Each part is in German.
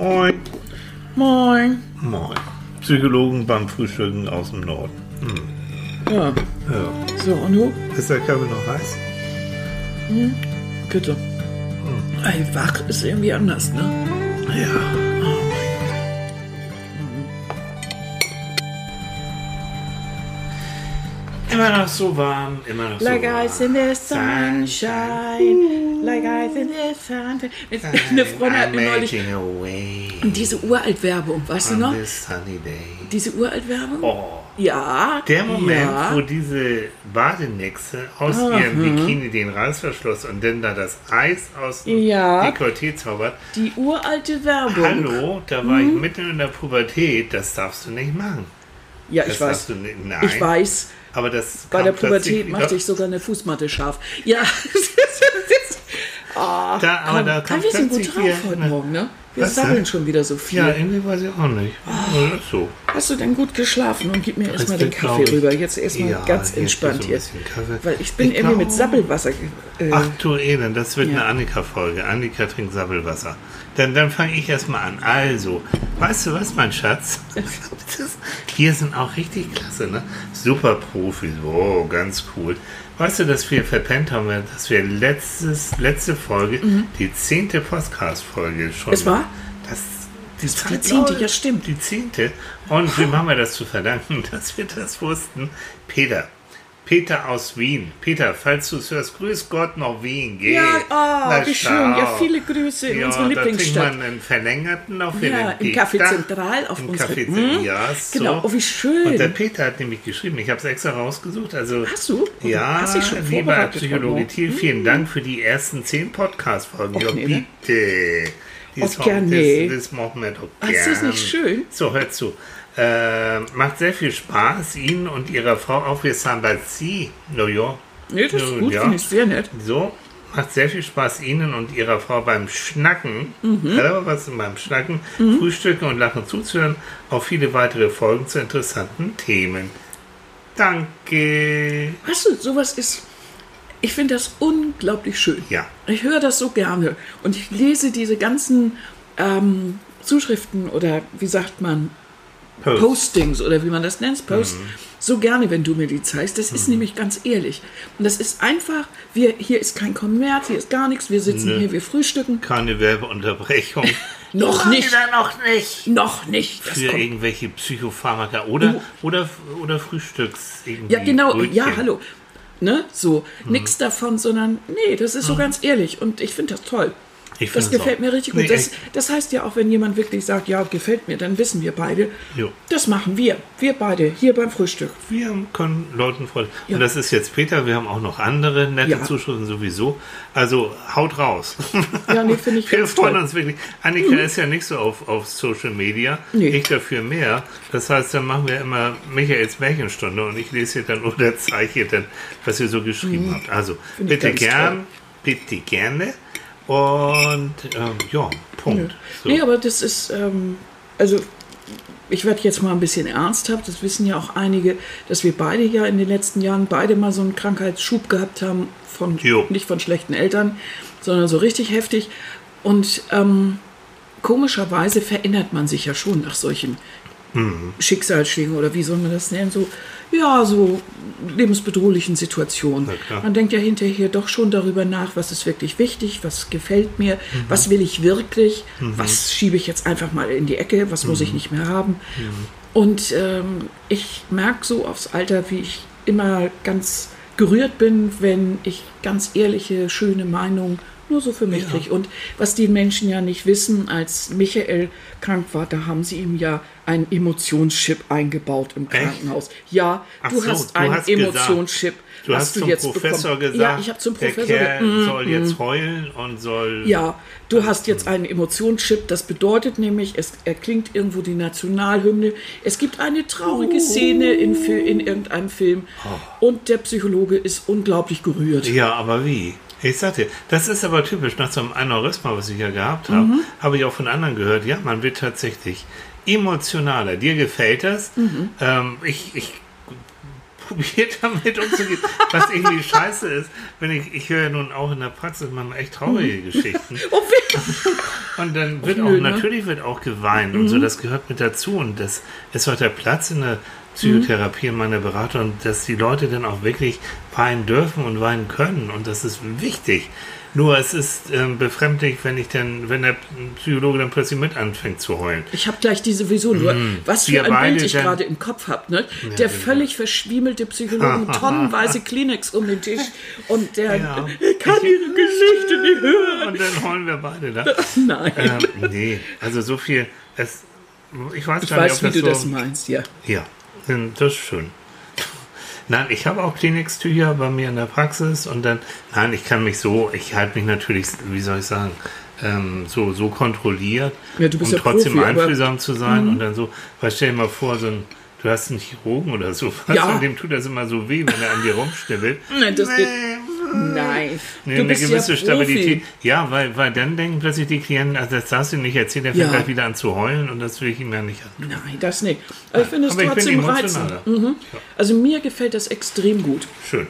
Moin. Moin. Moin. Psychologen beim Frühstücken aus dem Norden. Hm. Ja, Ja. so, und du? Ist der Kaffee noch heiß? Bitte. Ey, wach ist irgendwie anders, ne? Ja. Immer noch so warm, immer noch Like so warm. ice in the sunshine, like ice in the sunshine. Eine Freundin hat mir neulich diese Uralt-Werbung, weißt du noch? this sunny day. Diese Uralt-Werbung? Oh. Ja. Der Moment, ja. wo diese Badenixe aus ihrem Bikini den Reißverschluss und dann da das Eis aus dem Ja. Dekolleté zaubert. Die uralte Werbung. Hallo, da war Mhm. ich mitten in der Pubertät, das darfst du nicht machen. Ja, Das ich weiß. du nicht, nein. Ich weiß. Aber das Bei der Pubertät machte ich sogar eine Fußmatte scharf. Ja. Ah, Da, aber komm, da kam wir sind gut drauf wieder heute eine- Morgen, ne? Wir Was sabbeln denn? schon wieder so viel. Ja, irgendwie weiß ich auch nicht. Ist so. Hast du denn gut geschlafen und gib mir erstmal den Kaffee ich- rüber. Jetzt erstmal Ja, ganz entspannt hier. Weil ich bin Ich irgendwie mit Sabbelwasser. ge- Äh, Ach du Elend, das wird Ja. eine Annika-Folge. Annika trinkt Sabbelwasser. Dann, dann fange ich erstmal an. Also, weißt du was, mein Schatz? Hier sind auch richtig klasse, ne? Super Profis. Oh, ganz cool. Weißt du, dass wir verpennt haben, dass wir letztes, letzte Folge, die zehnte Podcast-Folge schon. Mhm. Es war? Das, die, Zeit zehnte, ja, stimmt. Die zehnte. Und wem haben wir das zu verdanken, dass wir das wussten? Peter. Peter aus Wien. Peter, falls du es hörst, grüß Gott nach Wien. Geh. Ja, oh, wie schön. Ja, viele Grüße in ja, unsere da trinkt Lieblingsstadt. man einen verlängerten noch für Ja, den im Café. Zentral auf Im unsere- Café Hm? Zentral, ja, so. Genau, oh, wie schön. Und der Peter hat nämlich geschrieben, ich habe es extra rausgesucht. Also, Hast du? Ja, Hast dich schon lieber Frau Thiel, vielen Dank für die ersten zehn Podcast-Folgen. Ja, ne? bitte. Gerne. Das, das machen wir doch Ach, ist das nicht schön? So, hört zu. Äh, macht sehr viel Spaß, Ihnen und Ihrer Frau auch für Sambazi. No, ja. Nee, das ist gut, finde ich sehr nett. So, macht sehr viel Spaß Ihnen und Ihrer Frau beim Schnacken, Mhm. selber was beim Schnacken, Frühstücken und Lachen zuzuhören, auf viele weitere Folgen zu interessanten Themen. Danke. Weißt du, sowas ist. Ich finde das unglaublich schön. Ja. Ich höre das so gerne. Und ich lese diese ganzen ähm, Zuschriften oder wie sagt man, Post. Postings oder wie man das nennt, Post, Mhm. so gerne, wenn du mir die zeigst. Das ist nämlich ganz ehrlich. Und das ist einfach, wir, hier ist kein Kommerz, hier ist gar nichts, wir sitzen Nö. hier, wir frühstücken. Keine Werbeunterbrechung. Noch Immer nicht. noch nicht. Noch nicht. Das Für kommt. irgendwelche Psychopharmaka oder, oder, oder Frühstücks. Irgendwie Ja, genau, Brötchen. ja, hallo. Ne, so, Mhm. nichts davon, sondern nee, das ist so ganz ehrlich und ich finde das toll. Ich Das gefällt auch. mir richtig gut. Nee, das, das heißt ja auch, wenn jemand wirklich sagt, ja, gefällt mir, dann wissen wir beide, Jo. das machen wir. Wir beide, hier beim Frühstück. Wir können Leuten freuen. Ja. Und das ist jetzt Peter, wir haben auch noch andere nette Ja. Zuschriften sowieso. Also haut raus. Ja, nee, finde ich Wir freuen toll. Mhm. uns wirklich. Annika ist ja nicht so auf, auf Social Media. Nee. Ich dafür mehr. Das heißt, dann machen wir immer Michaels Märchenstunde und ich lese hier dann oder zeichne dann, was ihr so geschrieben habt. Also Mhm. Finde ich bitte gern, bitte gerne. Und ähm, ja, Punkt. So. Nee, aber das ist, ähm, also ich werde jetzt mal ein bisschen ernsthaft. Das wissen ja auch einige, dass wir beide ja in den letzten Jahren beide mal so einen Krankheitsschub gehabt haben, von, Jo. nicht von schlechten Eltern, sondern so richtig heftig. Und ähm, komischerweise verändert man sich ja schon nach solchen Schicksalsschlägen oder wie soll man das nennen, so, ja, so lebensbedrohlichen Situationen. Man denkt ja hinterher doch schon darüber nach, was ist wirklich wichtig, was gefällt mir, was will ich wirklich, was schiebe ich jetzt einfach mal in die Ecke, was muss ich nicht mehr haben. Und ähm, ich merke so aufs Alter, wie ich immer ganz gerührt bin, wenn ich ganz ehrliche, schöne Meinungen nur so für mich kriege. Und was die Menschen ja nicht wissen, als Michael krank war, da haben sie ihm ja einen Emotionschip eingebaut im Krankenhaus. Ja, Ach du so, hast du einen hast Emotionschip. Du hast hast du zum jetzt Professor bekommen. gesagt, Ja, ich habe zum Professor der Kerl ge- Mm, soll jetzt heulen und soll... ja, du hast jetzt einen Emotionschip. Das bedeutet nämlich, es erklingt irgendwo die Nationalhymne. Es gibt eine traurige Szene in, in irgendeinem Film. Und der Psychologe ist unglaublich gerührt. Ja, aber wie? Ich sagte, das ist aber typisch. Nach so einem Aneurysma, was ich ja gehabt habe, Mhm. habe ich auch von anderen gehört, ja, man wird tatsächlich emotionaler. Dir gefällt das? Mhm. Ähm, ich ich probiert damit umzugehen, was irgendwie scheiße ist. Wenn ich, ich höre ja nun auch in der Praxis manchmal echt traurige Geschichten. Oh, Und dann wird auch, nö, ne? natürlich wird auch geweint und so, das gehört mit dazu. Und das ist auch der Platz in der Psychotherapie in meiner Beratung, und dass die Leute dann auch wirklich weinen dürfen und weinen können. Und das ist wichtig. Nur es ist ähm, befremdlich, wenn ich dann, wenn der Psychologe dann plötzlich mit anfängt zu heulen. Ich habe gleich diese Vision. Nur, was für Wir ein Bild ich gerade im Kopf habe. Ne? der genau. völlig verschwiemelte Psychologe mit tonnenweise Kleenex um den Tisch und der Ja. kann ihre Geschichte nicht hören. Und dann heulen wir beide da. Nein. ähm, nee, also so viel. Es, ich weiß ich gar nicht, weiß, ob wie das du so, das meinst, ja. Ja, das ist schön. Nein, ich habe auch Kleenex-Tücher bei mir in der Praxis und dann, nein, ich kann mich so, ich halte mich natürlich, wie soll ich sagen, ähm, so, so kontrolliert, Ja, um ja trotzdem Profi, Mhm. einfühlsam zu sein und dann so, weil stell dir mal vor, so ein, du hast einen Chirurgen oder so, was, Ja. und dem tut das immer so weh, wenn er an dir rumschnibbelt. Nein, das geht- Nein. Nee, du eine bist gewisse ja Stabilität. Profi. Ja, weil, weil dann denken plötzlich die Klienten, also das darfst du nicht erzählen, der fängt Ja. gleich wieder an zu heulen und das will ich ihm ja nicht an. Nein, das nicht. Aber ich finde es trotzdem reizend. Mhm. Also mir gefällt das extrem gut. Schön.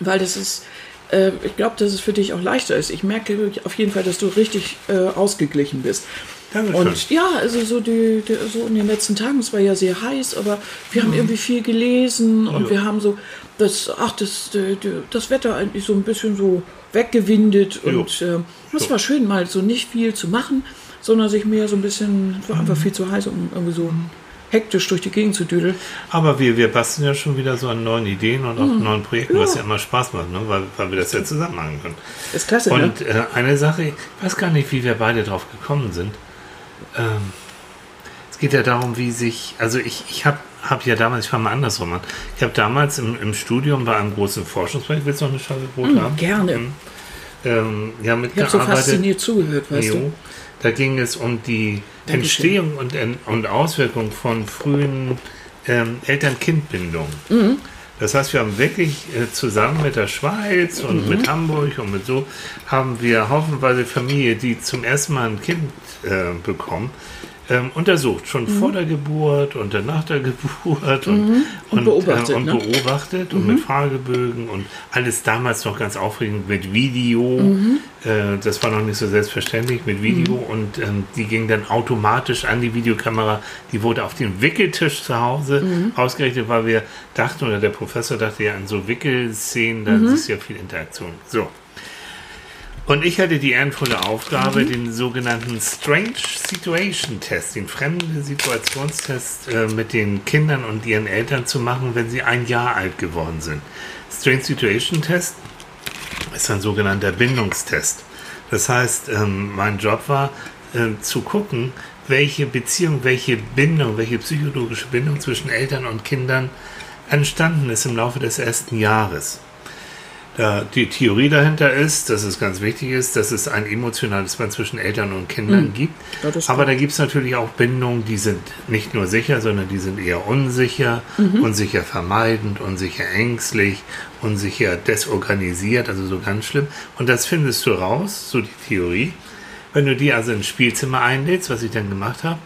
Weil das ist, äh, ich glaube, dass es für dich auch leichter ist. Ich merke auf jeden Fall, dass du richtig äh, ausgeglichen bist. Dankeschön. Und ja, also so, die, die, so in den letzten Tagen, es war ja sehr heiß, aber wir haben irgendwie viel gelesen und Ja. wir haben so das, ach, das, das Wetter eigentlich so ein bisschen so weggewindet und äh, es Ja. war schön, mal so nicht viel zu machen, sondern sich mehr so ein bisschen, es war einfach viel zu heiß, um irgendwie so hektisch durch die Gegend zu düdeln. Aber wir, wir basteln ja schon wieder so an neuen Ideen und auch Mhm. neuen Projekten, was ja immer Spaß macht, ne? weil, weil wir das ja zusammen machen können. Ist klasse, ne? Und äh, eine Sache, ich weiß gar nicht, wie wir beide drauf gekommen sind. Ähm, es geht ja darum, wie sich, also ich, ich habe hab ja damals, ich fange mal andersrum an, ich habe damals im, im Studium bei einem großen Forschungsprojekt, willst du noch eine Scheibe Brot haben? Mm, gerne. Mhm. Ähm, ja, Ich habe so fasziniert zugehört, weißt Jo. du. Da ging es um die Dankeschön. Entstehung und, und Auswirkung von frühen ähm, Eltern-Kind-Bindungen. Mhm. Das heißt, wir haben wirklich äh, zusammen mit der Schweiz und Mhm. mit Hamburg und mit so, haben wir haufenweise Familie, die zum ersten Mal ein Kind äh, bekommen, ähm, untersucht. Schon Mhm. vor der Geburt und dann nach der Geburt und, Und beobachtet, Äh, und ne? beobachtet und mit Fragebögen und alles damals noch ganz aufregend mit Video. Äh, das war noch nicht so selbstverständlich mit Video und ähm, die ging dann automatisch an die Videokamera. Die wurde auf den Wickeltisch zu Hause ausgerichtet, weil wir dachten, oder der Professor dachte ja an so Wickelszenen, da ist ja viel Interaktion. So. Und ich hatte die ehrenvolle Aufgabe, den sogenannten Strange Situation Test, den fremde Situationstest äh, mit den Kindern und ihren Eltern zu machen, wenn sie ein Jahr alt geworden sind. Strange Situation Test ist ein sogenannter Bindungstest. Das heißt, ähm, mein Job war äh, zu gucken, welche Beziehung, welche Bindung, welche psychologische Bindung zwischen Eltern und Kindern entstanden ist im Laufe des ersten Jahres. Da die Theorie dahinter ist, dass es ganz wichtig ist, dass es ein emotionales Band zwischen Eltern und Kindern gibt. Ja, das Aber da gibt es natürlich auch Bindungen, die sind nicht nur sicher, sondern die sind eher unsicher, unsicher vermeidend, unsicher ängstlich, unsicher desorganisiert, also so ganz schlimm. Und das findest du raus, so die Theorie. Wenn du die also ins Spielzimmer einlädst, was ich dann gemacht habe,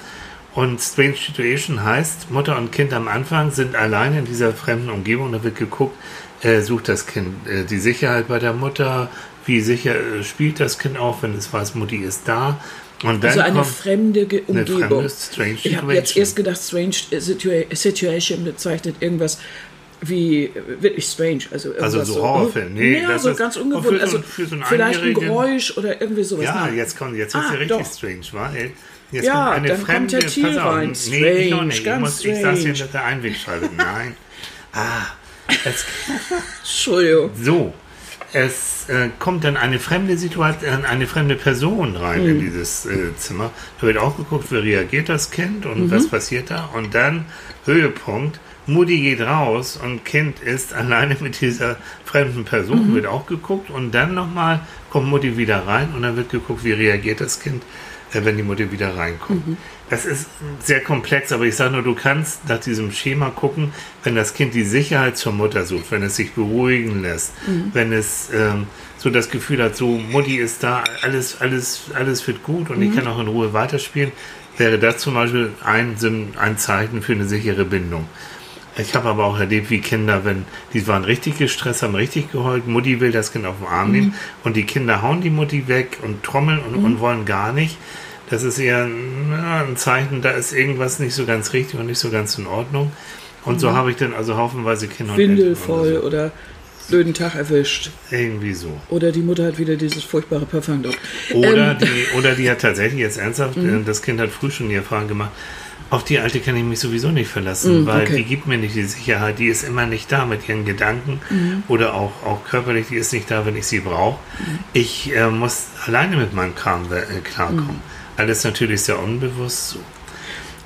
und Strange Situation heißt, Mutter und Kind am Anfang sind alleine in dieser fremden Umgebung. Da wird geguckt, äh, sucht das Kind äh, die Sicherheit bei der Mutter, wie sicher äh, spielt das Kind auch, wenn es weiß, Mutti ist da. Und dann Also eine kommt fremde Ge eine Umgebung. fremde Strange ich habe jetzt erst gedacht, Strange Situa Situation bezeichnet irgendwas wie äh, wirklich strange. Also, Also irgendwas so Horrorfilm. Nee, ja, so ganz ungewohnt. so ein- Also für so einen vielleicht ein Geräusch oder irgendwie sowas. Ja, jetzt kommt, jetzt ist Ah, ja richtig doch. strange, weil jetzt Ja, kommt eine dann kommt fremde, der Thiel pass auf, rein. Nee, ich Strange. Ich, ganz muss, ich saß hier strange. mit der Einwegscheibe. Nein. Ah, es, Entschuldigung. so. Es äh, kommt dann eine fremde Situation, eine fremde Person rein Mhm. in dieses äh, Zimmer. Da wird auch geguckt, wie reagiert das Kind und Mhm. was passiert da. Und dann Höhepunkt. Mutti geht raus und Kind ist alleine mit dieser fremden Person, Mhm. wird auch geguckt. Und dann nochmal kommt Mutti wieder rein und dann wird geguckt, wie reagiert das Kind, äh, wenn die Mutti wieder reinkommt. Mhm. Das ist sehr komplex, aber ich sage nur, du kannst nach diesem Schema gucken, wenn das Kind die Sicherheit zur Mutter sucht, wenn es sich beruhigen lässt, wenn es ähm, so das Gefühl hat, so Mutti ist da, alles, alles, alles wird gut und ich kann auch in Ruhe weiterspielen, wäre das zum Beispiel ein, ein Zeichen für eine sichere Bindung. Ich habe aber auch erlebt, wie Kinder, wenn die waren richtig gestresst, haben richtig geheult, Mutti will das Kind auf den Arm nehmen und die Kinder hauen die Mutti weg und trommeln und, und wollen gar nicht. Das ist eher ein Zeichen, da ist irgendwas nicht so ganz richtig und nicht so ganz in Ordnung. Und so habe ich dann also haufenweise Kinder und Windel Eltern voll oder oder blöden Tag erwischt. so. Irgendwie so. Oder die Mutter hat wieder dieses furchtbare Parfum drauf. Oder, Ähm, die, oder die hat tatsächlich jetzt ernsthaft, äh, das Kind hat früh schon die Erfahrung gemacht, auf die Alte kann ich mich sowieso nicht verlassen, Mm, weil okay. die gibt mir nicht die Sicherheit, die ist immer nicht da mit ihren Gedanken Mhm. oder auch, auch körperlich, die ist nicht da, wenn ich sie brauche. Mhm. Ich äh, muss alleine mit meinem Kram äh, klarkommen. Alles natürlich sehr unbewusst so.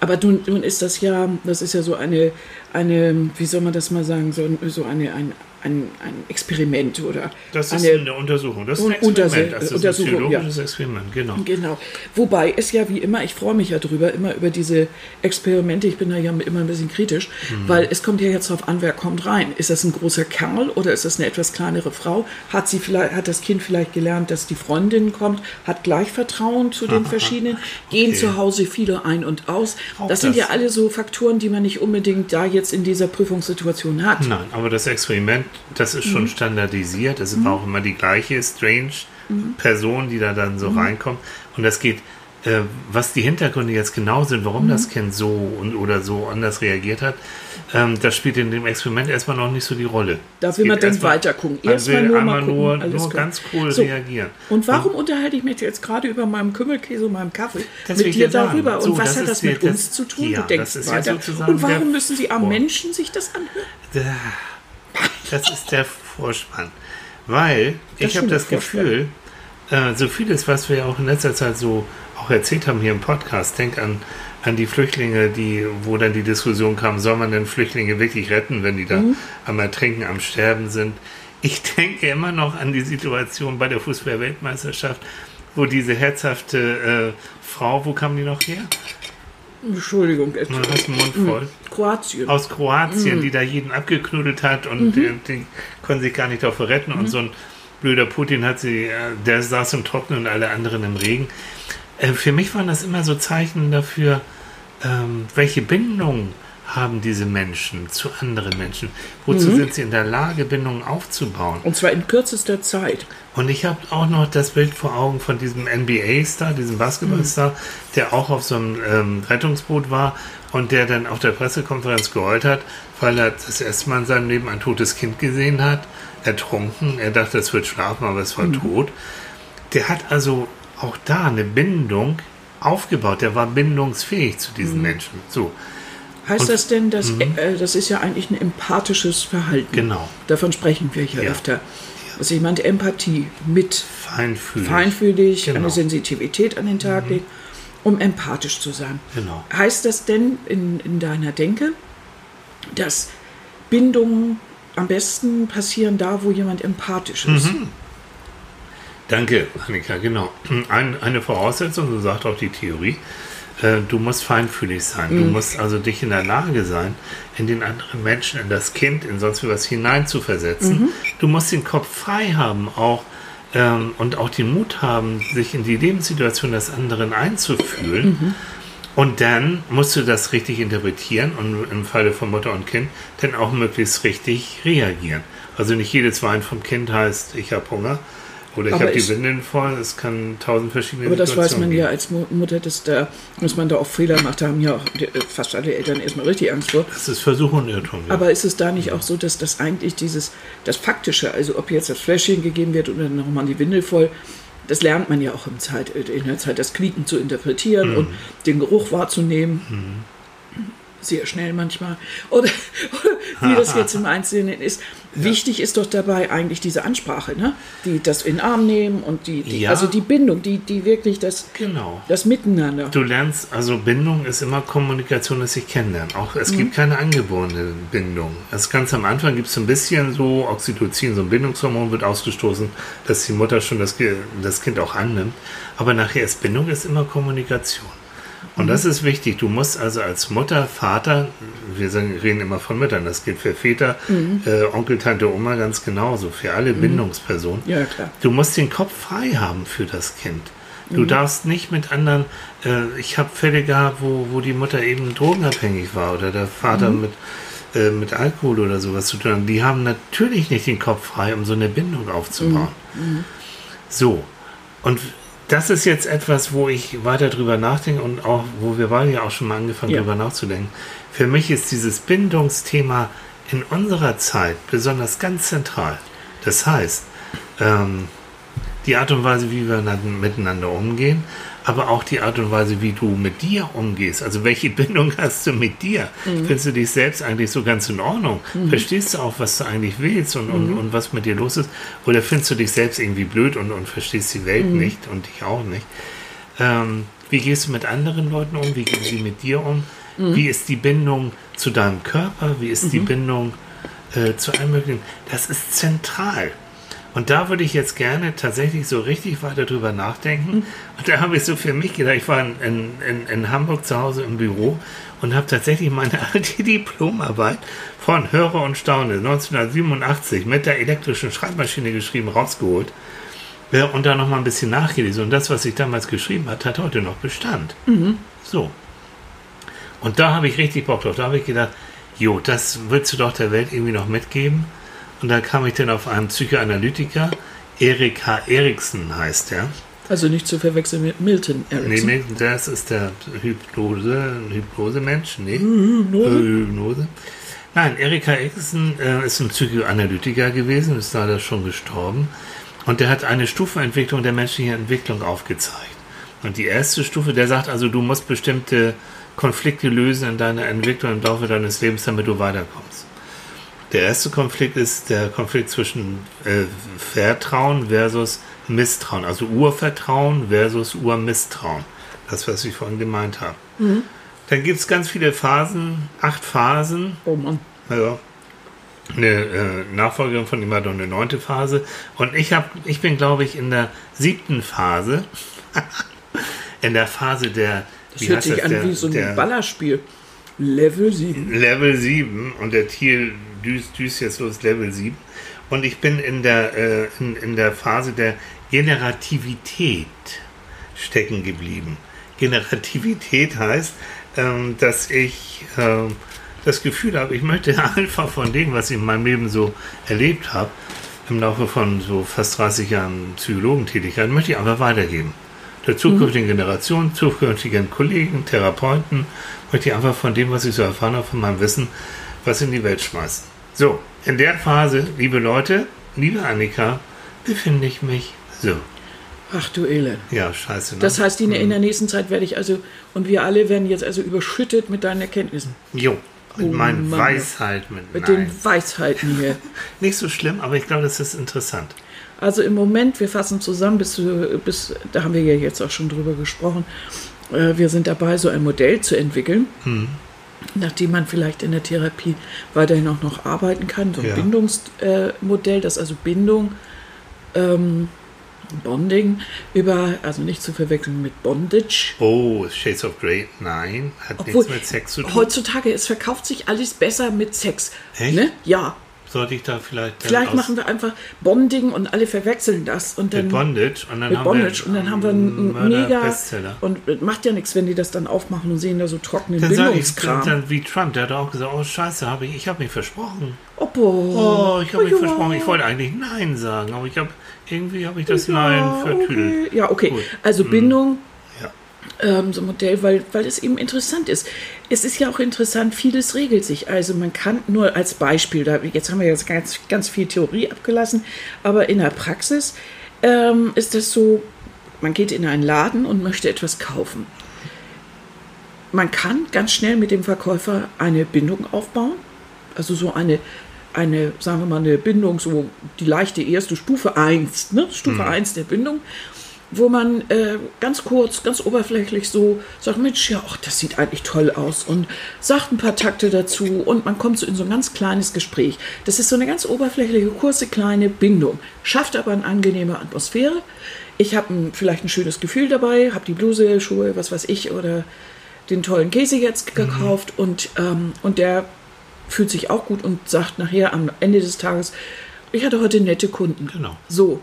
Aber nun, nun ist das ja, das ist ja so eine, eine, wie soll man das mal sagen, so, so eine, ein, ein, ein Experiment oder Das ist eine, eine Untersuchung, das ist ein Experiment, das ist ein Untersuchung, psychologisches Experiment, genau. Genau. Wobei es ja wie immer, ich freue mich ja drüber, immer über diese Experimente. Ich bin da ja immer ein bisschen kritisch, Mhm. weil es kommt ja jetzt darauf an, wer kommt rein. Ist das ein großer Kerl oder ist das eine etwas kleinere Frau? Hat sie vielleicht, hat das Kind vielleicht gelernt, dass die Freundin kommt, hat gleich Vertrauen zu den verschiedenen, gehen Okay. zu Hause viele ein und aus. Auch das sind das. ja alle so Faktoren, die man nicht unbedingt da jetzt in dieser Prüfungssituation hat. Nein, aber das Experiment, das ist Mhm. schon standardisiert. Es war auch immer die gleiche strange Mhm. Person, die da dann so reinkommt. Und das geht, äh, was die Hintergründe jetzt genau sind, warum das Mhm. Kind so und, oder so anders reagiert hat, ähm, das spielt in dem Experiment erstmal noch nicht so die Rolle. Da Es will man dann weiter gucken. Erstmal nur mal gucken, nur, nur ganz cool So. reagieren. Und warum unterhalte ich mich jetzt gerade über meinem Kümmelkäse und meinem Kaffee mit dir darüber? So, Und was hat das mit das- uns zu tun? ja, du denkst ja weiter. sozusagen und warum müssen sie am Vor- Menschen sich das anhören? Da- Das ist der Vorspann. Weil Das ich habe das. Gefühl, äh, so vieles, was wir auch in letzter Zeit so auch erzählt haben hier im Podcast, denk an, an die Flüchtlinge, die, wo dann die Diskussion kam, soll man denn Flüchtlinge wirklich retten, wenn die da Mhm. am Ertrinken, am Sterben sind. Ich denke immer noch an die Situation bei der Fußball-Weltmeisterschaft, wo diese herzhafte äh, Frau, wo kam die noch her? Entschuldigung. Du hast den Mund voll. Kroatien. aus Kroatien, Mhm. die da jeden abgeknuddelt hat und äh, die konnten sich gar nicht davor retten. Mhm. Und so ein blöder Putin hat sie, äh, der saß im Trocknen und alle anderen im Regen. Äh, Für mich waren das immer so Zeichen dafür, ähm, welche Bindung haben diese Menschen zu anderen Menschen? Wozu Mhm. sind sie in der Lage, Bindungen aufzubauen? Und zwar in kürzester Zeit. Und ich habe auch noch das Bild vor Augen von diesem NBA-Star, diesem Basketballstar, der auch auf so einem ähm, Rettungsboot war und der dann auf der Pressekonferenz geheult hat, weil er das erste Mal in seinem Leben ein totes Kind gesehen hat, ertrunken. Er dachte, es wird schlafen, aber es war tot. Der hat also auch da eine Bindung aufgebaut. Der war bindungsfähig zu diesen Menschen. So, Heißt Und- das denn, dass äh, das ist ja eigentlich ein empathisches Verhalten? genau. Davon sprechen wir hier Ja. öfter. Dass jemand Empathie mit Feinfühlig. feinfühlig, Genau. eine Sensitivität an den Tag legt, um empathisch zu sein. Genau. Heißt das denn in, in deiner Denke, dass Bindungen am besten passieren da, wo jemand empathisch ist? Mhm. Danke, Annika, genau. Ein, eine Voraussetzung, so sagt auch die Theorie, äh, du musst feinfühlig sein. Du musst also dich in der Lage sein, in den anderen Menschen, in das Kind, in sonst wie was hineinzuversetzen. Du musst den Kopf frei haben, auch ähm, und auch den Mut haben, sich in die Lebenssituation des anderen einzufühlen. Und dann musst du das richtig interpretieren und im Falle von Mutter und Kind dann auch möglichst richtig reagieren. Also nicht jedes Wein vom Kind heißt, ich habe Hunger oder ich habe die Windeln voll. Es kann tausend verschiedene Aber das weiß man Situationen ja als Mu- Mutter, dass, da, dass man da auch Fehler macht. Da haben ja auch äh, fast alle Eltern erstmal richtig Angst vor. Das ist Versuch und Irrtum. Ja. Aber ist es da nicht auch so, dass das eigentlich dieses, das Faktische, also ob jetzt das Fläschchen gegeben wird oder nochmal die Windel voll, das lernt man ja auch im Zeit, in der Zeit, das Quieken zu interpretieren und den Geruch wahrzunehmen. Sehr schnell manchmal. Oder, oder wie das jetzt im Einzelnen ist. Wichtig ist doch dabei eigentlich diese Ansprache, ne? Die das in den Arm nehmen und die, die Ja. also die Bindung, die, die wirklich das, genau. das Miteinander. Du lernst, also Bindung ist immer Kommunikation, das sich kennenlernen. Auch es gibt keine angeborene Bindung. Also ganz am Anfang gibt es ein bisschen so Oxytocin, so ein Bindungshormon wird ausgestoßen, dass die Mutter schon das, das Kind auch annimmt. Aber nachher ist Bindung ist immer Kommunikation. Und das ist wichtig. Du musst also als Mutter, Vater, wir reden immer von Müttern, das gilt für Väter, äh, Onkel, Tante, Oma ganz genauso, für alle Bindungspersonen. Ja, klar. Du musst den Kopf frei haben für das Kind. Du darfst nicht mit anderen, äh, ich habe Fälle gehabt, wo, wo die Mutter eben drogenabhängig war oder der Vater mit äh, mit Alkohol oder sowas zu tun haben, die haben natürlich nicht den Kopf frei, um so eine Bindung aufzubauen. Mhm. So, und das ist jetzt etwas, wo ich weiter drüber nachdenke und auch, wo wir beide ja auch schon mal angefangen Ja. drüber nachzudenken. Für mich ist dieses Bindungsthema in unserer Zeit besonders ganz zentral. Das heißt, ähm, die Art und Weise, wie wir na- miteinander umgehen, aber auch die Art und Weise, wie du mit dir umgehst. Also welche Bindung hast du mit dir? Findest du dich selbst eigentlich so ganz in Ordnung? Verstehst du auch, was du eigentlich willst und, und, und was mit dir los ist? Oder findest du dich selbst irgendwie blöd und, und verstehst die Welt nicht und dich auch nicht? Ähm, wie gehst du mit anderen Leuten um? Wie gehen sie mit dir um? Wie ist die Bindung zu deinem Körper? Wie ist die Bindung äh, zu allem Möglichen? Das ist zentral. Und da würde ich jetzt gerne tatsächlich so richtig weiter drüber nachdenken. Und da habe ich so für mich gedacht, ich war in, in, in, Hamburg zu Hause im Büro und habe tatsächlich meine alte Diplomarbeit von Höre und Staune 1987 mit der elektrischen Schreibmaschine geschrieben, rausgeholt. Und da nochmal ein bisschen nachgelesen. Und das, was ich damals geschrieben hat, hat heute noch Bestand. So. Und da habe ich richtig Bock drauf. Da habe ich gedacht, jo, das willst du doch der Welt irgendwie noch mitgeben. Und da kam ich dann auf einen Psychoanalytiker, Erik H. Eriksen heißt der. Also nicht zu verwechseln mit Milton Nee, Erickson. nee, das ist der Hypnose, Hypnose-Mensch. Nee. Hypnose. Hypnose. Nein, Erik H. Eriksen äh, ist ein Psychoanalytiker gewesen, ist leider schon gestorben. Und der hat eine Stufenentwicklung der menschlichen Entwicklung aufgezeigt. Und die erste Stufe, der sagt also, du musst bestimmte Konflikte lösen in deiner Entwicklung im Laufe deines Lebens, damit du weiterkommst. Der erste Konflikt ist der Konflikt zwischen äh, Vertrauen versus Misstrauen, also Urvertrauen versus Urmisstrauen. Das, was ich vorhin gemeint habe. Dann gibt es ganz viele Phasen, acht Phasen. Oh Mann. Ja. Eine äh, Nachfolgerin von ihm hat noch eine neunte Phase. Und ich, hab, ich bin, glaube ich, in der siebten Phase. in der Phase der. Das hört sich an der, wie so ein der, Ballerspiel. Level 7. Level 7 und der Thiel düst, düst jetzt los Level 7. Und ich bin in der, äh, in, in der Phase der Generativität stecken geblieben. Generativität heißt, ähm, dass ich ähm, das Gefühl habe, ich möchte einfach von dem, was ich in meinem Leben so erlebt habe, im Laufe von so fast 30 Jahren Psychologentätigkeit, möchte ich einfach weitergeben. Der zukünftigen Generation, zukünftigen Kollegen, Therapeuten, möchte ich einfach von dem, was ich so erfahren habe, von meinem Wissen, was in die Welt schmeißen. So, in der Phase, liebe Leute, liebe Annika, befinde ich mich so. Ach du Elend. Ja, scheiße. Ne? Das heißt, in, in der nächsten Zeit werde ich also, und wir alle werden jetzt also überschüttet mit deinen Erkenntnissen. jo, mit Oh meinen Mann. Weisheit, mit, Mit den Weisheiten hier. Nicht so schlimm, aber ich glaube, das ist interessant. Also im Moment, wir fassen zusammen, bis, bis da haben wir ja jetzt auch schon drüber gesprochen, äh, wir sind dabei, so ein Modell zu entwickeln, Hm. Nach dem man vielleicht in der Therapie weiterhin auch noch arbeiten kann. So ein Ja. Bindungsmodell, Modell, das also Bindung, ähm, Bonding über, also nicht zu verwechseln mit Bondage. Oh, Shades of Grey, nein, hat Obwohl, nichts mit Sex zu tun. heutzutage, es verkauft sich alles besser mit Sex. Echt? Ne? Ja. Sollte ich da vielleicht. Vielleicht machen wir einfach Bonding und alle verwechseln das und dann mit Bondage und dann haben Bondage wir und dann haben wir einen Mörder mega Bestseller. und macht ja nichts, wenn die das dann aufmachen und sehen da so trockenen Dann sage ich dann, wie Trump, der hat auch gesagt, oh Scheiße, habe ich, ich habe mich versprochen. Oppo. Oh, ich habe mich ja. versprochen. Ich wollte eigentlich Nein sagen, aber ich habe irgendwie habe ich das ja, Nein vertüdelt. okay. Ja, okay. Gut. Also Bindung, Ja. Ähm, so ein Modell, weil, weil es eben interessant ist. Es ist ja auch interessant, vieles regelt sich. Also man kann nur als Beispiel, da, jetzt haben wir jetzt ganz, ganz viel Theorie abgelassen, aber in der Praxis ähm, ist das so, man geht in einen Laden und möchte etwas kaufen. Man kann ganz schnell mit dem Verkäufer eine Bindung aufbauen, also so eine, eine sagen wir mal, eine Bindung, so die leichte erste Stufe 1, ne? Stufe 1 der Bindung wo man äh, ganz kurz, ganz oberflächlich so sagt, Mensch, ja, ach, das sieht eigentlich toll aus und sagt ein paar Takte dazu und man kommt so in so ein ganz kleines Gespräch. Das ist so eine ganz oberflächliche, kurze, kleine Bindung, schafft aber eine angenehme Atmosphäre. Ich habe vielleicht ein schönes Gefühl dabei, habe die Bluse, Schuhe, was weiß ich, oder den tollen Käse jetzt gekauft und, ähm, und der fühlt sich auch gut und sagt nachher am Ende des Tages, ich hatte heute nette Kunden. Genau. So.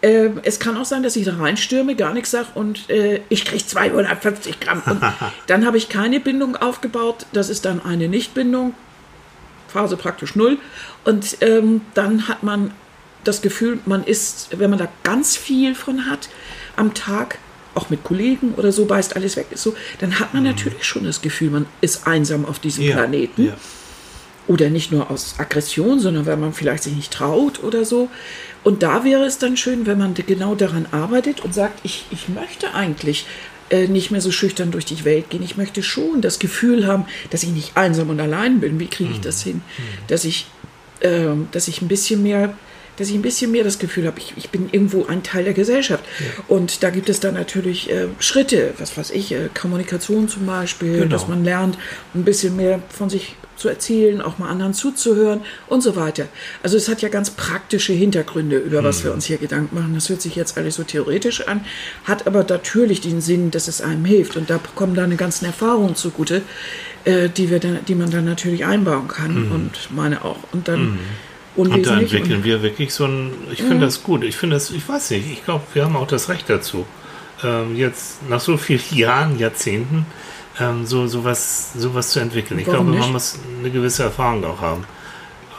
Ähm, es kann auch sein, dass ich da reinstürme, gar nichts sage und äh, ich kriege 250 Gramm. Und dann habe ich keine Bindung aufgebaut. Das ist dann eine Nichtbindung. Phase praktisch null. Und ähm, dann hat man das Gefühl, man ist, wenn man da ganz viel von hat am Tag, auch mit Kollegen oder so, beißt alles weg, ist so, dann hat man natürlich schon das Gefühl, man ist einsam auf diesem Ja, Planeten. ja. Oder nicht nur aus Aggression, sondern weil man vielleicht sich nicht traut oder so. Und da wäre es dann schön, wenn man genau daran arbeitet und sagt, ich, ich möchte eigentlich äh, nicht mehr so schüchtern durch die Welt gehen. Ich möchte schon das Gefühl haben, dass ich nicht einsam und allein bin. Wie kriege ich das hin? Dass ich, ähm, dass ich ein bisschen mehr dass ich ein bisschen mehr das Gefühl habe, ich, ich bin irgendwo ein Teil der Gesellschaft. Und da gibt es dann natürlich äh, Schritte, was weiß ich, äh, Kommunikation zum Beispiel, Genau. dass man lernt, ein bisschen mehr von sich zu erzählen, auch mal anderen zuzuhören und so weiter. Also es hat ja ganz praktische Hintergründe, über was wir uns hier Gedanken machen. Das hört sich jetzt alles so theoretisch an, hat aber natürlich den Sinn, dass es einem hilft. Und da kommen dann eine ganzen Erfahrungen zugute, äh, die, wir dann, die man dann natürlich einbauen kann und meine auch. Und dann Und da entwickeln wir wirklich so ein, ich finde das gut, ich finde das, ich weiß nicht, ich glaube, wir haben auch das Recht dazu. Ähm, jetzt nach so vielen Jahren, Jahrzehnten, ähm, so sowas sowas zu entwickeln. Ich Warum glaube, man muss eine gewisse Erfahrung auch haben.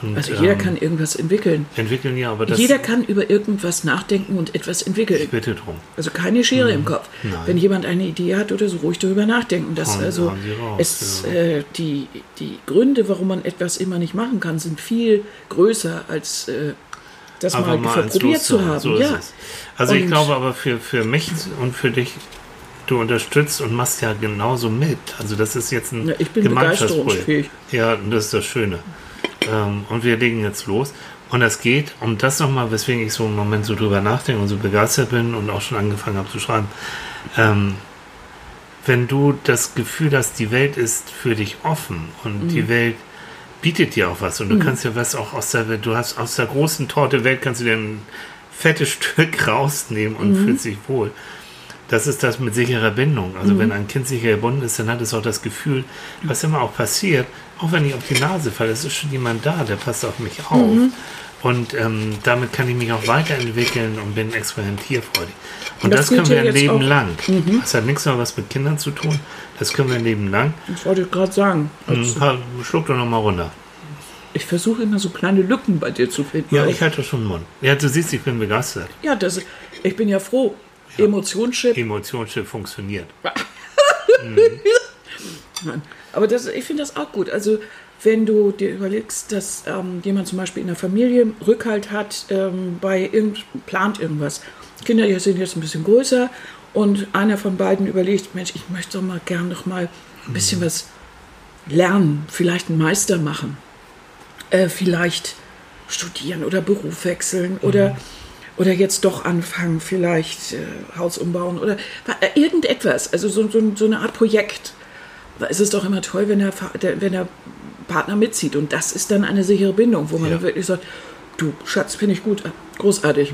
Und, Also jeder ähm, kann irgendwas entwickeln. entwickeln ja, aber das Jeder kann über irgendwas nachdenken und etwas entwickeln. ich bitte drum. Also keine Schere im Kopf. Nein. Wenn jemand eine Idee hat oder so, ruhig darüber nachdenken. Das, Hauen- also raus, es, ja. äh, die, die Gründe, warum man etwas immer nicht machen kann, sind viel größer als äh, das Aber mal, mal probiert zu haben. so ja. Also ich Und- glaube aber für, für mich und für dich, du unterstützt und machst ja genauso mit. Also das ist jetzt ein Ja, ich bin Gemeinschaftsprojekt. Ja, und das ist das Schöne. Ähm, und wir legen jetzt los. Und es geht um das nochmal, weswegen ich so im Moment so drüber nachdenke und so begeistert bin und auch schon angefangen habe zu schreiben. Ähm, wenn du das Gefühl hast, die Welt ist für dich offen und Mhm. die Welt bietet dir auch was und du kannst ja was auch aus der Welt, du hast aus der großen Torte Welt kannst du dir ein fettes Stück rausnehmen und Mhm. fühlst dich wohl. Das ist das mit sicherer Bindung. Also Mhm. wenn ein Kind sicher gebunden ist, dann hat es auch das Gefühl, was immer auch passiert, auch wenn ich auf die Nase falle, es ist schon jemand da, der passt auf mich auf. Mhm. Und ähm, damit kann ich mich auch weiterentwickeln und bin experimentierfreudig. Und Und das, das können wir ein Leben auch- Mhm. lang. Das hat nichts mehr was mit Kindern zu tun. Das können wir ein Leben lang. Das wollte ich gerade sagen. Also, Hm, ha- Schluck doch nochmal runter. Ich versuche immer so kleine Lücken bei dir zu finden. Ja, ich halte schon den Mund. Ja, du siehst, ich bin begeistert. ja das, ich bin ja froh. Emotionschip. Emotionsschiff funktioniert. Nein. Aber das, ich finde das auch gut. Also wenn du dir überlegst, dass ähm, jemand zum Beispiel in der Familie Rückhalt hat, ähm, bei irgend, plant irgendwas. Kinder die sind jetzt ein bisschen größer und einer von beiden überlegt, Mensch, ich möchte doch mal gern noch mal ein bisschen was lernen, vielleicht einen Meister machen, äh, vielleicht studieren oder Beruf wechseln oder oder jetzt doch anfangen, vielleicht äh, Haus umbauen oder äh, irgendetwas, also so, so, so eine Art Projekt. Da ist es doch immer toll, wenn der, der, wenn der Partner mitzieht. Und das ist dann eine sichere Bindung, wo man Ja. dann wirklich sagt, du Schatz, finde ich gut, großartig.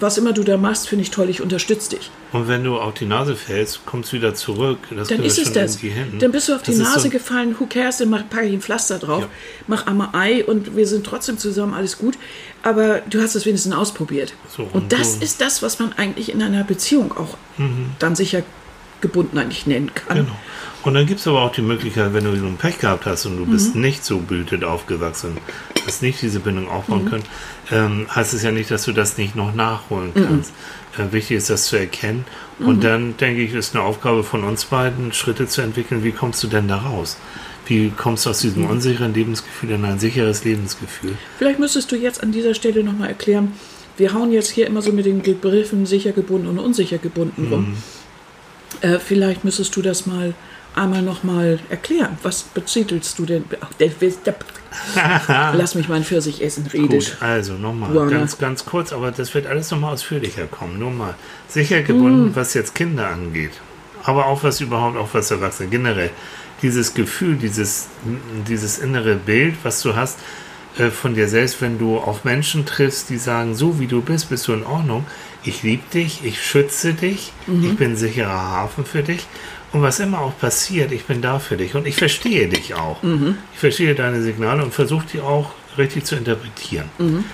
Was immer du da machst, finde ich toll, ich unterstütze dich. Und wenn du auf die Nase fällst, kommst du wieder zurück. Das Dann ist es das. Dann bist du auf die Das ist Nase so- gefallen, who cares, dann mach, packe ich ein Pflaster drauf, Ja. mach einmal Ei und wir sind trotzdem zusammen, alles gut. Aber du hast es wenigstens ausprobiert. So, und, und das so- ist das, was man eigentlich in einer Beziehung auch dann sicher gebunden eigentlich nennen kann. Genau. Und dann gibt es aber auch die Möglichkeit, wenn du so ein Pech gehabt hast und du Mhm. bist nicht so behütet aufgewachsen, hast nicht diese Bindung Mhm. aufbauen können, ähm, heißt es ja nicht, dass du das nicht noch nachholen Mhm. kannst. Äh, wichtig ist, das zu erkennen. Und dann, denke ich, ist eine Aufgabe von uns beiden, Schritte zu entwickeln. Wie kommst du denn da raus? Wie kommst du aus Mhm. diesem unsicheren Lebensgefühl in ein sicheres Lebensgefühl? Vielleicht müsstest du jetzt an dieser Stelle nochmal erklären, wir hauen jetzt hier immer so mit den Begriffen sicher gebunden und unsicher gebunden rum. Äh, vielleicht müsstest du das mal einmal nochmal erklären. Was betitelst du denn? Ach, der, der, der, lass mich meinen Pfirsich essen, redisch. Gut, also nochmal, Guana. ganz, ganz kurz, aber das wird alles nochmal ausführlicher kommen. Nur mal sicher gebunden, Mm. was jetzt Kinder angeht. Aber auch was überhaupt, auch was Erwachsene generell. Dieses Gefühl, dieses, dieses innere Bild, was du hast äh, von dir selbst, wenn du auf Menschen triffst, die sagen, so wie du bist, bist du in Ordnung. Ich liebe dich, ich schütze dich, Mhm. ich bin ein sicherer Hafen für dich. Und was immer auch passiert, ich bin da für dich. Und ich verstehe dich auch. Mhm. Ich verstehe deine Signale und versuche die auch richtig zu interpretieren. Mhm.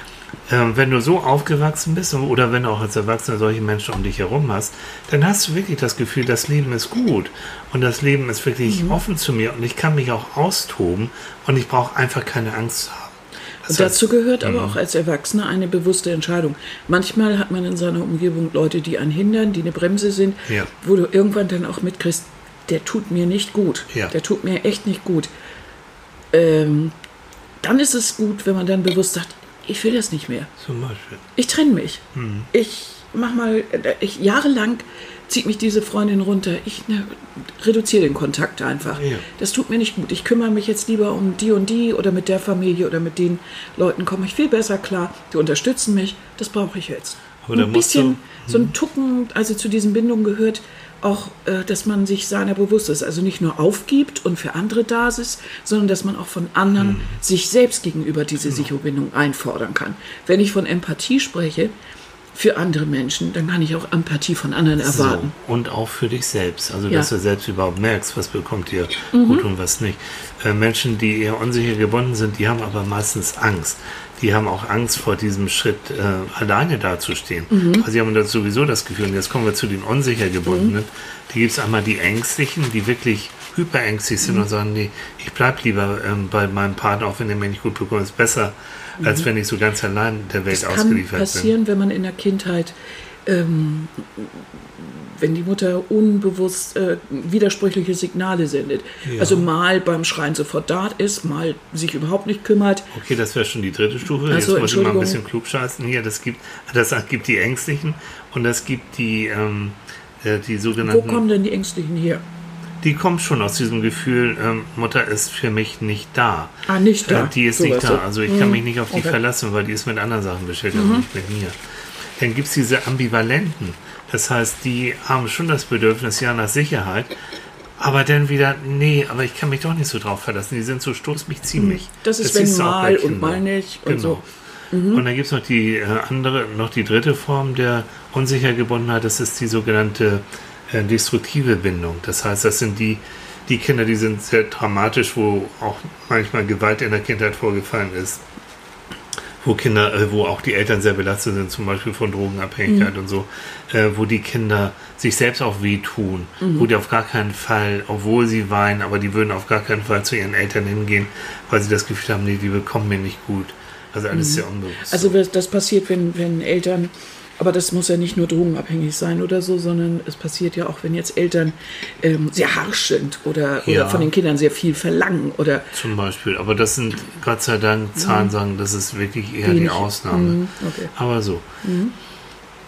ähm, wenn du so aufgewachsen bist oder wenn du auch als Erwachsener solche Menschen um dich herum hast, dann hast du wirklich das Gefühl, das Leben ist gut und das Leben ist wirklich Mhm. offen zu mir und ich kann mich auch austoben und ich brauche einfach keine Angst zu haben. Das heißt, dazu gehört aber auch als Erwachsener eine bewusste Entscheidung. Manchmal hat man in seiner Umgebung Leute, die einen hindern, die eine Bremse sind, Ja. wo du irgendwann dann auch mitkriegst, der tut mir nicht gut. Ja. Der tut mir echt nicht gut. Ähm, dann ist es gut, wenn man dann bewusst sagt, ich will das nicht mehr. zum Beispiel. Ich trenne mich. Mhm. Ich mach mal, äh, ich, jahrelang zieht mich diese Freundin runter. Ich ne, reduziere den Kontakt einfach. Ja. Das tut mir nicht gut. Ich kümmere mich jetzt lieber um die und die oder mit der Familie oder mit den Leuten komme ich viel besser klar. Die unterstützen mich. Das brauche ich jetzt. Da ein bisschen, du- so ein Tucken, also zu diesen Bindungen gehört auch, äh, dass man sich seiner bewusst ist. Also nicht nur aufgibt und für andere da ist, sondern dass man auch von anderen Mhm. sich selbst gegenüber diese Sicherbindung einfordern kann. Wenn ich von Empathie spreche, für andere Menschen, dann kann ich auch Empathie von anderen erwarten. So, und auch für dich selbst. Also, Ja. Mhm. dass du selbst überhaupt merkst, was bekommt dir gut und was nicht. Äh, Menschen, die eher unsicher gebunden sind, die haben aber meistens Angst. Die haben auch Angst vor diesem Schritt, äh, alleine dazustehen. Mhm. Also, sie haben das sowieso das Gefühl, und jetzt kommen wir zu den unsicher gebundenen. Mhm. Die gibt es einmal die Ängstlichen, die wirklich hyperängstlich sind Mhm. und sagen, nee, ich bleib lieber ähm, bei meinem Partner, auch wenn er mir nicht gut bekommt, ist besser, als wenn ich so ganz allein der Welt Mhm. Das kann ausgeliefert bin. passieren, wenn man in der Kindheit, ähm, wenn die Mutter unbewusst äh, widersprüchliche Signale sendet. Ja. Also mal beim Schreien sofort da ist, mal sich überhaupt nicht kümmert. Okay, das wäre schon die dritte Stufe. Ach so, Jetzt muss ich mal ein bisschen klugscheißen hier. Das gibt, das gibt die Ängstlichen und das gibt die, ähm, äh, die Wo sogenannten. kommen denn die Ängstlichen her? Die kommt schon aus diesem Gefühl, ähm, Mutter ist für mich nicht da. Ah, nicht da. Äh, die ist Sowas nicht da. so. Mhm. Also ich kann mich nicht auf die Okay. Mhm. verlassen, weil die ist mit anderen Sachen beschäftigt und nicht mit mir. Dann gibt es diese Ambivalenten. Das heißt, die haben schon das Bedürfnis ja nach Sicherheit. Aber dann wieder, nee, aber ich kann mich doch nicht so drauf verlassen. Die sind so, stoß mich, zieh mich. Mhm. Das ist wenn auch bei mal und mal nicht und Genau. so. Und dann gibt es noch die äh, andere, noch die dritte Form der unsicher Gebundenheit, das ist die sogenannte äh, destruktive Bindung. Das heißt, das sind die, die Kinder, die sind sehr dramatisch, wo auch manchmal Gewalt in der Kindheit vorgefallen ist. Wo Kinder, äh, wo auch die Eltern sehr belastet sind, zum Beispiel von Drogenabhängigkeit Mhm. und so, äh, wo die Kinder sich selbst auch wehtun, Mhm. wo die auf gar keinen Fall, obwohl sie weinen, aber die würden auf gar keinen Fall zu ihren Eltern hingehen, weil sie das Gefühl haben, nee, die bekommen mir nicht gut. Also alles sehr unbewusst. Also das, das passiert, wenn, wenn Eltern, aber das muss ja nicht nur drogenabhängig sein oder so, sondern es passiert ja auch, wenn jetzt Eltern ähm, sehr harsch sind oder, oder Ja. von den Kindern sehr viel verlangen oder Zum Beispiel. Aber das sind Gott sei Dank Zahlen sagen, das ist wirklich eher die Wenig. Ausnahme. Mhm, okay. Aber so.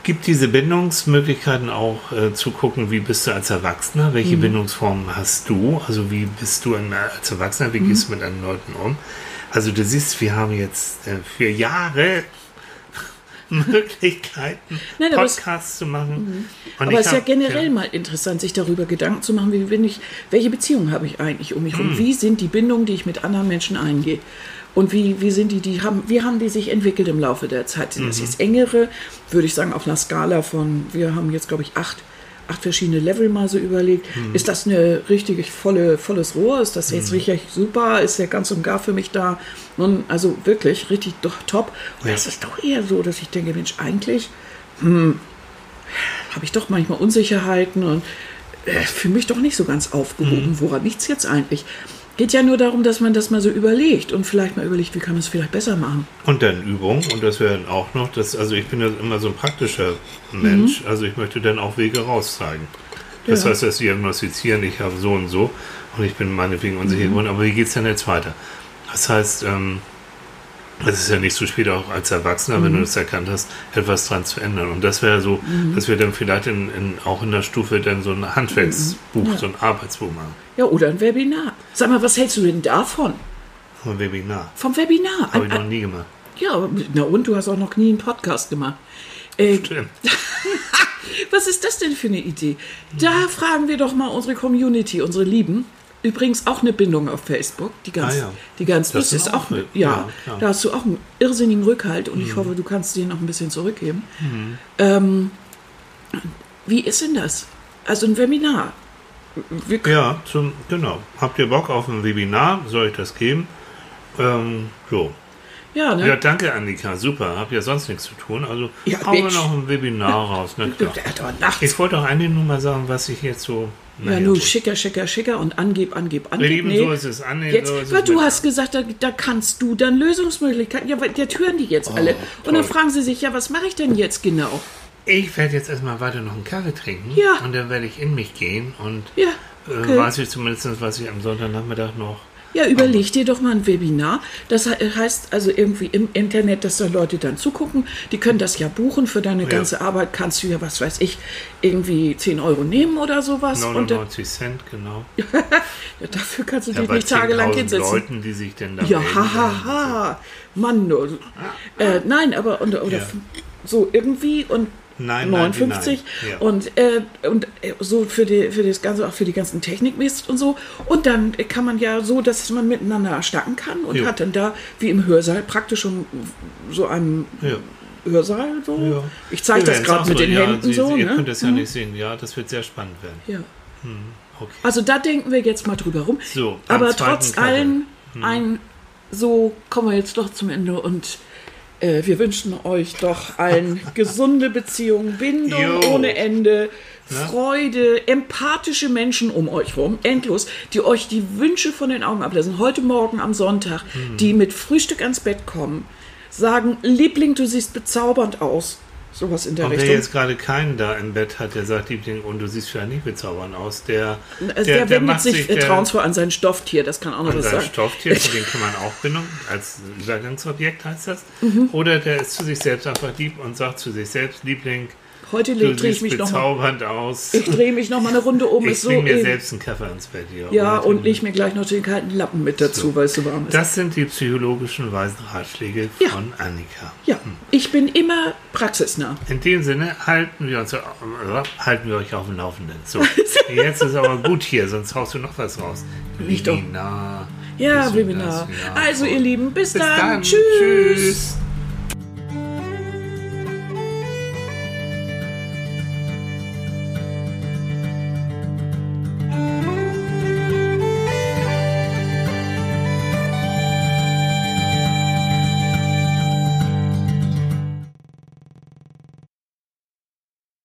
Gibt diese Bindungsmöglichkeiten auch äh, zu gucken, wie bist du als Erwachsener? Welche Bindungsformen hast du? Also wie bist du ein, als Erwachsener? Wie gehst du mit anderen Leuten um? Also du siehst, wir haben jetzt äh, für Jahre Möglichkeiten, Nein, aber es- Podcasts zu machen. Und Aber es ist ja generell mal interessant, sich darüber Gedanken zu machen, wie bin ich, welche Beziehungen habe ich eigentlich um mich herum? Wie sind die Bindungen, die ich mit anderen Menschen eingehe? Und wie, wie sind die, die haben, wie haben die sich entwickelt im Laufe der Zeit? Sind das Mhm. jetzt engere, würde ich sagen, auf einer Skala von, wir haben jetzt, glaube ich, acht, acht verschiedene Level mal so überlegt. Mhm. Ist das eine richtig volle, volles Rohr? Ist das jetzt richtig super? Ist der ganz und gar für mich da? Nun, also wirklich richtig doch top. Oder Ja. ist doch eher so, dass ich denke, Mensch, eigentlich habe ich doch manchmal Unsicherheiten und äh, fühle mich doch nicht so ganz aufgehoben. Mhm. Woran liegt es jetzt eigentlich? Geht ja nur darum, dass man das mal so überlegt und vielleicht mal überlegt, wie kann man es vielleicht besser machen. Und dann Übung, und das wäre dann auch noch, das, also ich bin ja immer so ein praktischer Mensch, also ich möchte dann auch Wege rauszeigen. Das Ja. heißt, das Diagnostizieren, ich habe so und so und ich bin meinetwegen unsicher geworden, aber wie geht es denn jetzt weiter? Das heißt, ähm, es ist ja nicht so spät auch als Erwachsener, wenn du das erkannt hast, etwas dran zu ändern. Und das wäre so, dass wir dann vielleicht in, in, auch in der Stufe dann so ein Handwerksbuch, Ja. so ein Arbeitsbuch machen. Ja, oder ein Webinar. Sag mal, was hältst du denn davon? Ein Webinar. Vom Webinar? Habe ich noch nie gemacht. ja, na und du hast auch noch nie einen Podcast gemacht. Äh, Stimmt. Was ist das denn für eine Idee? Da fragen wir doch mal unsere Community, unsere Lieben. Übrigens auch eine Bindung auf Facebook, die ganz, Ah ja. die ganz Das ist auch Auch, eine- ja, ja, da hast du auch einen irrsinnigen Rückhalt und Mhm. ich hoffe, du kannst den noch ein bisschen zurückgeben. Ähm, wie ist denn das? Also ein Webinar. Wir, Ja, zum, genau. Habt ihr Bock auf ein Webinar? Soll ich das geben? Ähm, so. Ja, ne? Ja, danke Annika, super. Hab ja sonst nichts zu tun. Also Ja, hauen wir noch ein Webinar raus. Klar. Nachts. Ich wollte auch eigentlich nur mal sagen, was ich jetzt so. Ja, nur gut. schicker, schicker, schicker und angeb, angeb, angeb. lieben, Nee. so ist es an. Jetzt, so ist weil es du hast gesagt, da, da kannst du dann Lösungsmöglichkeiten. Ja, weil jetzt hören die jetzt alle. Und dann toll. fragen sie sich, ja, was mache ich denn jetzt genau? Ich werde jetzt erstmal weiter noch einen Kaffee trinken. Ja. Und dann werde ich in mich gehen und Ja, äh, okay. weiß ich zumindest, was ich am Sonntagnachmittag noch. Ja, überleg dir doch mal ein Webinar. Das he- heißt also irgendwie im Internet, dass da Leute dann zugucken. Die können das ja buchen. Für deine ganze Arbeit kannst du ja, was weiß ich, irgendwie 10 Euro nehmen oder sowas. Und dann, 99 Cent, genau. ja, dafür kannst du Ja, dich nicht tagelang 10.000 hinsetzen. Leuten, die sich denn da Ja, hahaha. Ha, ha. Mann. Äh, nein, aber und, oder Ja. so irgendwie und Nein, 59 nein, ja. und, äh, und äh, so für, die, für das Ganze, auch für die ganzen Technikmist und so. Und dann kann man ja so, dass man miteinander schnacken kann und Jo. hat dann da, wie im Hörsaal, praktisch schon so einen Ja. Hörsaal so. Ja. Ich zeige das gerade mit so, den Händen Sie, so. Ihr ne? könnt das ja nicht sehen. Ja, das wird sehr spannend werden. Ja. Okay. Also da denken wir jetzt mal drüber rum. So, Aber trotz allem, ein, so kommen wir jetzt doch zum Ende und äh, wir wünschen euch doch allen gesunde Beziehungen, Bindung Jo. ohne Ende, Na? Freude, empathische Menschen um euch rum, endlos, die euch die Wünsche von den Augen ablassen. Heute Morgen am Sonntag, Mhm. die mit Frühstück ans Bett kommen, sagen, Liebling, du siehst bezaubernd aus. Sowas in der Und wer Richtung. jetzt gerade keinen da im Bett hat, der sagt, Liebling, und du siehst vielleicht nicht bezaubernd aus, der, also der, wendet sich vertrauensvoll an sein Stofftier, das kann auch noch was sein. Stofftier, dem kann man auch bindung, als Übergangsobjekt heißt das. Mhm. Oder der ist zu sich selbst einfach lieb und sagt zu sich selbst, Liebling, Heute du drehe ich mich noch mal bezaubernd aus. Ich drehe mich noch mal eine Runde um. Ich ist so mir eben. selbst einen Kaffee ins Bett hier. Ja, Heute. und leg mir gleich noch den kalten Lappen mit dazu, weil es so warm ist. Das sind die psychologischen weisen Ratschläge Ja. von Annika. ja, ich bin immer praxisnah. In dem Sinne halten wir uns äh, halten wir euch auf dem Laufenden. So, jetzt ist aber gut hier, sonst haust du noch was raus. Nicht doch. Webinar. Ja, Webinar. ja. Also, ihr Lieben, bis, Bis dann. dann. Tschüss. Tschüss.